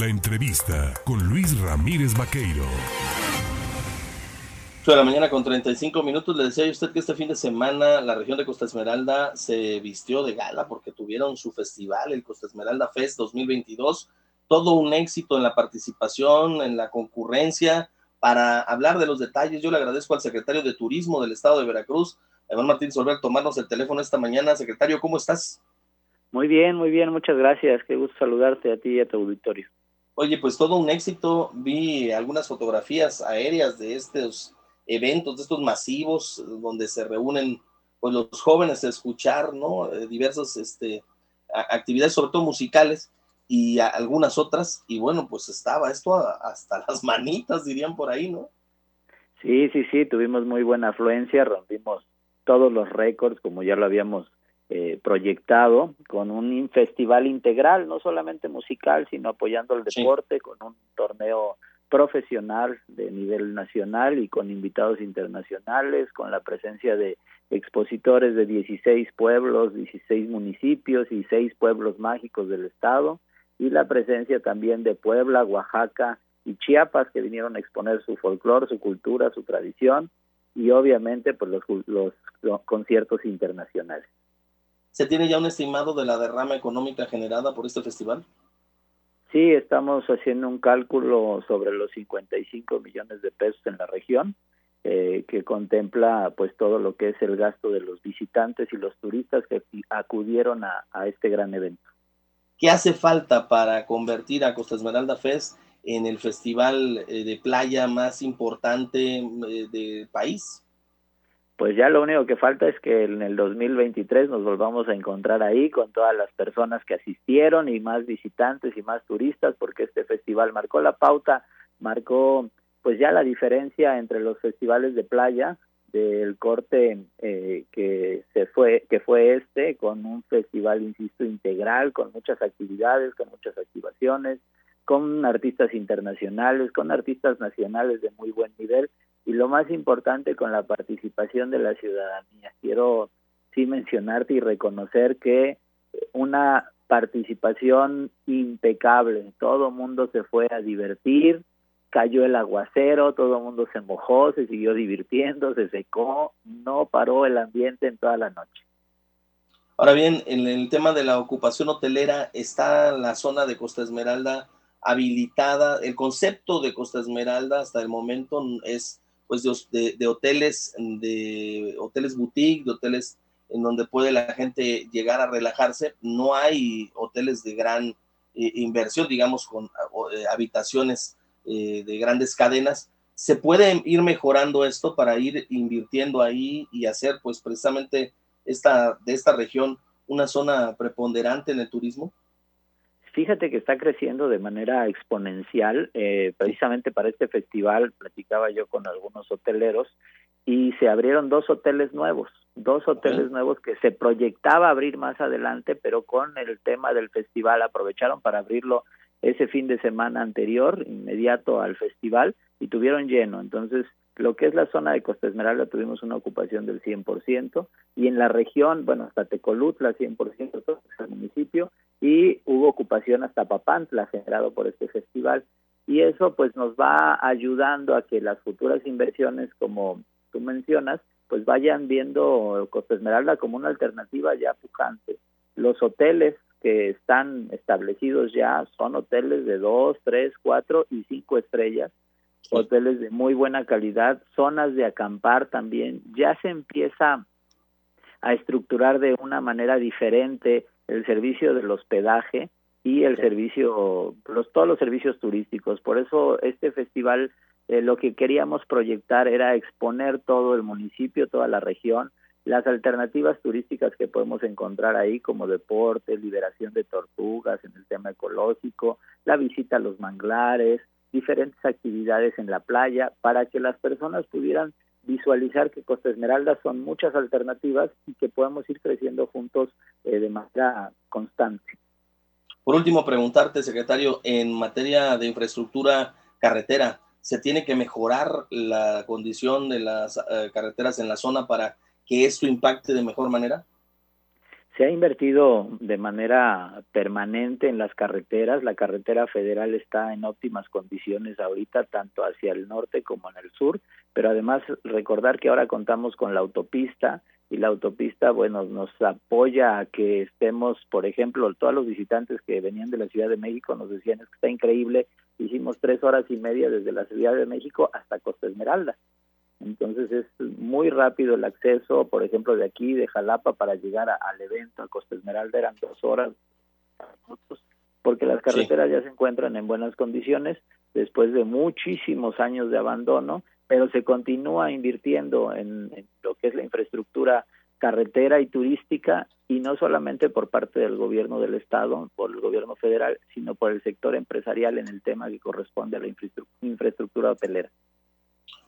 La entrevista con Luis Ramírez Vaqueiro. 8 de la mañana con 35 minutos. Le decía a usted que este fin de semana la región de Costa Esmeralda se vistió de gala porque tuvieron su festival, el Costa Esmeralda Fest 2022. Todo un éxito en la participación, en la concurrencia. Para hablar de los detalles, yo le agradezco al secretario de Turismo del Estado de Veracruz, Iván Martín Solver, tomarnos el teléfono esta mañana. Secretario, ¿cómo estás? Muy bien, muy bien, muchas gracias. Qué gusto saludarte a ti y a tu auditorio. Oye, pues todo un éxito. Vi algunas fotografías aéreas de estos eventos, de estos masivos, donde se reúnen pues los jóvenes a escuchar, ¿no? Eh, diversas este, actividades, sobre todo musicales, y algunas otras, y bueno, pues estaba esto hasta las manitas, dirían por ahí, ¿no? Sí, sí, sí, tuvimos muy buena afluencia, rompimos todos los récords, como ya lo habíamos eh, proyectado, con un festival integral, no solamente musical, sino apoyando el deporte, con un torneo profesional de nivel nacional y con invitados internacionales, con la presencia de expositores de 16 pueblos, 16 municipios y 6 pueblos mágicos del estado, y la presencia también de Puebla, Oaxaca y Chiapas, que vinieron a exponer su folclore, su cultura, su tradición, y obviamente pues los, los, los conciertos internacionales. ¿Se tiene ya un estimado de la derrama económica generada por este festival? Sí, estamos haciendo un cálculo sobre los 55 millones de pesos en la región, eh, que contempla pues todo lo que es el gasto de los visitantes y los turistas que acudieron a, este gran evento. ¿Qué hace falta para convertir a Costa Esmeralda Fest en el festival eh, de playa más importante eh, del país? Pues ya lo único que falta es que en el 2023 nos volvamos a encontrar ahí con todas las personas que asistieron y más visitantes y más turistas, porque este festival marcó la pauta, marcó pues ya la diferencia entre los festivales de playa del corte eh, que se fue que fue este con un festival insisto integral con muchas actividades con muchas activaciones con artistas internacionales con artistas nacionales de muy buen nivel y lo más importante con la participación de la ciudadanía. Quiero sí mencionarte y reconocer que una participación impecable, todo mundo se fue a divertir, cayó el aguacero, todo mundo se mojó, se siguió divirtiendo, se secó, no paró el ambiente en toda la noche. Ahora bien, en el tema de la ocupación hotelera, está la zona de Costa Esmeralda habilitada. El concepto de Costa Esmeralda hasta el momento es pues de, de, hoteles, de hoteles boutique, de hoteles en donde puede la gente llegar a relajarse. No hay hoteles de gran eh, inversión, digamos, con eh, habitaciones eh, de grandes cadenas. Se puede ir mejorando esto para ir invirtiendo ahí y hacer, pues, precisamente esta, de esta región una zona preponderante en el turismo. Fíjate que está creciendo de manera exponencial. Eh, precisamente para este festival platicaba yo con algunos hoteleros y se abrieron dos hoteles nuevos, dos hoteles nuevos que se proyectaba abrir más adelante, pero con el tema del festival aprovecharon para abrirlo ese fin de semana anterior, inmediato al festival, y tuvieron lleno. Entonces, lo que es la zona de Costa Esmeralda tuvimos una ocupación del 100% y en la región, bueno, hasta Tecolutla 100% todo el municipio y hubo ocupación hasta Papantla generado por este festival y eso pues nos va ayudando a que las futuras inversiones como tú mencionas pues vayan viendo Costa Esmeralda como una alternativa ya pujante. Los hoteles que están establecidos ya son hoteles de dos, tres, cuatro y cinco estrellas hoteles de muy buena calidad, zonas de acampar también, ya se empieza a estructurar de una manera diferente el servicio del hospedaje y el servicio, los, todos los servicios turísticos. Por eso este festival eh, lo que queríamos proyectar era exponer todo el municipio, toda la región, las alternativas turísticas que podemos encontrar ahí como deporte, liberación de tortugas en el tema ecológico, la visita a los manglares, diferentes actividades en la playa para que las personas pudieran visualizar que Costa Esmeralda son muchas alternativas y que podemos ir creciendo juntos eh, de manera constante. Por último, preguntarte, secretario, en materia de infraestructura carretera, ¿se tiene que mejorar la condición de las eh, carreteras en la zona para que esto impacte de mejor manera? Se ha invertido de manera permanente en las carreteras. La carretera federal está en óptimas condiciones ahorita, tanto hacia el norte como en el sur, pero además recordar que ahora contamos con la autopista y la autopista, bueno, nos apoya a que estemos, por ejemplo, todos los visitantes que venían de la Ciudad de México nos decían es que está increíble, hicimos tres horas y media desde la Ciudad de México hasta Costa Esmeralda. Entonces es muy rápido el acceso, por ejemplo, de aquí, de Jalapa, para llegar al evento a Costa Esmeralda eran dos horas, porque las carreteras ya se encuentran en buenas condiciones después de muchísimos años de abandono, pero se continúa invirtiendo en, en lo que es la infraestructura carretera y turística y no solamente por parte del gobierno del estado, por el gobierno federal, sino por el sector empresarial en el tema que corresponde a la infraestructura hotelera.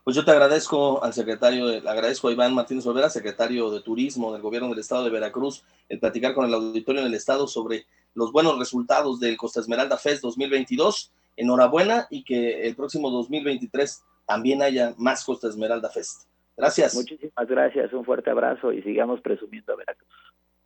Pues yo te agradezco al secretario, le agradezco a Iván Martínez Olvera, secretario de Turismo del Gobierno del Estado de Veracruz, el platicar con el auditorio en el Estado sobre los buenos resultados del Costa Esmeralda Fest 2022. Enhorabuena y que el próximo 2023 también haya más Costa Esmeralda Fest. Gracias. Muchísimas gracias, un fuerte abrazo y sigamos presumiendo a Veracruz.